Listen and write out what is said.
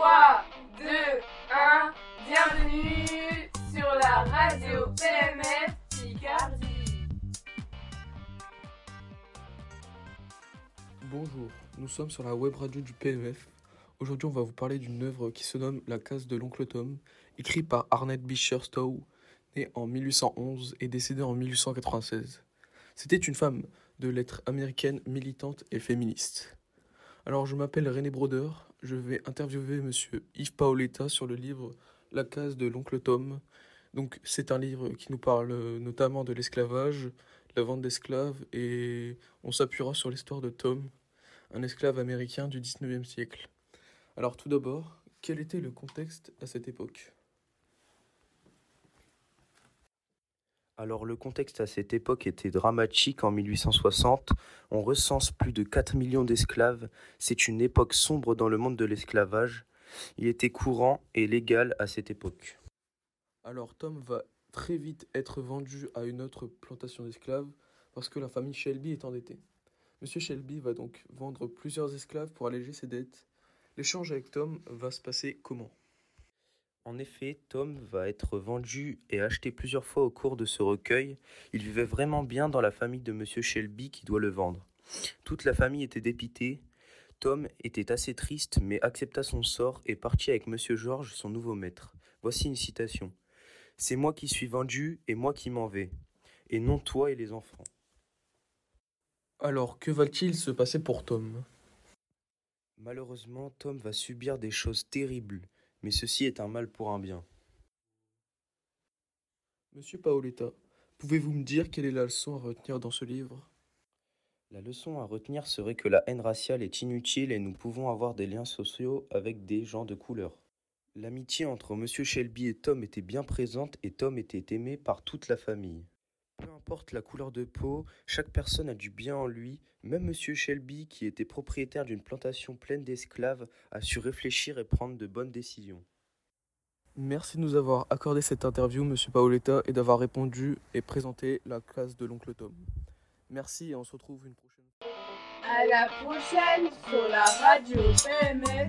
3, 2, 1, bienvenue sur la radio PMF Picardie. Bonjour, nous sommes sur la web radio du PMF. Aujourd'hui, on va vous parler d'une œuvre qui se nomme La case de l'oncle Tom, écrite par Arnett Beecher Stowe, né en 1811 et décédé en 1896. C'était une femme de lettres américaine militante et féministe. Alors, je m'appelle René Broder, je vais interviewer monsieur Yves Paoletta sur le livre La case de l'oncle Tom. Donc, c'est un livre qui nous parle notamment de l'esclavage, la vente d'esclaves, et on s'appuiera sur l'histoire de Tom, un esclave américain du 19e siècle. Alors, tout d'abord, quel était le contexte à cette époque? Alors le contexte à cette époque était dramatique en 1860. On recense plus de 4 millions d'esclaves. C'est une époque sombre dans le monde de l'esclavage. Il était courant et légal à cette époque. Alors Tom va très vite être vendu à une autre plantation d'esclaves parce que la famille Shelby est endettée. Monsieur Shelby va donc vendre plusieurs esclaves pour alléger ses dettes. L'échange avec Tom va se passer comment? En effet, Tom va être vendu et acheté plusieurs fois au cours de ce recueil. Il vivait vraiment bien dans la famille de Monsieur Shelby qui doit le vendre. Toute la famille était dépitée. Tom était assez triste mais accepta son sort et partit avec Monsieur George, son nouveau maître. Voici une citation. C'est moi qui suis vendu et moi qui m'en vais, et non toi et les enfants. Alors, que va-t-il se passer pour Tom? Malheureusement, Tom va subir des choses terribles, mais ceci est un mal pour un bien. Monsieur Paoletta, pouvez-vous me dire quelle est la leçon à retenir dans ce livre? La leçon à retenir serait que la haine raciale est inutile et nous pouvons avoir des liens sociaux avec des gens de couleur. L'amitié entre Monsieur Shelby et Tom était bien présente et Tom était aimé par toute la famille. Peu importe la couleur de peau, chaque personne a du bien en lui. Même Monsieur Shelby, qui était propriétaire d'une plantation pleine d'esclaves, a su réfléchir et prendre de bonnes décisions. Merci de nous avoir accordé cette interview, Monsieur Paoletta, et d'avoir répondu et présenté la classe de l'oncle Tom. Merci et on se retrouve une prochaine fois. À la prochaine sur la radio PMF.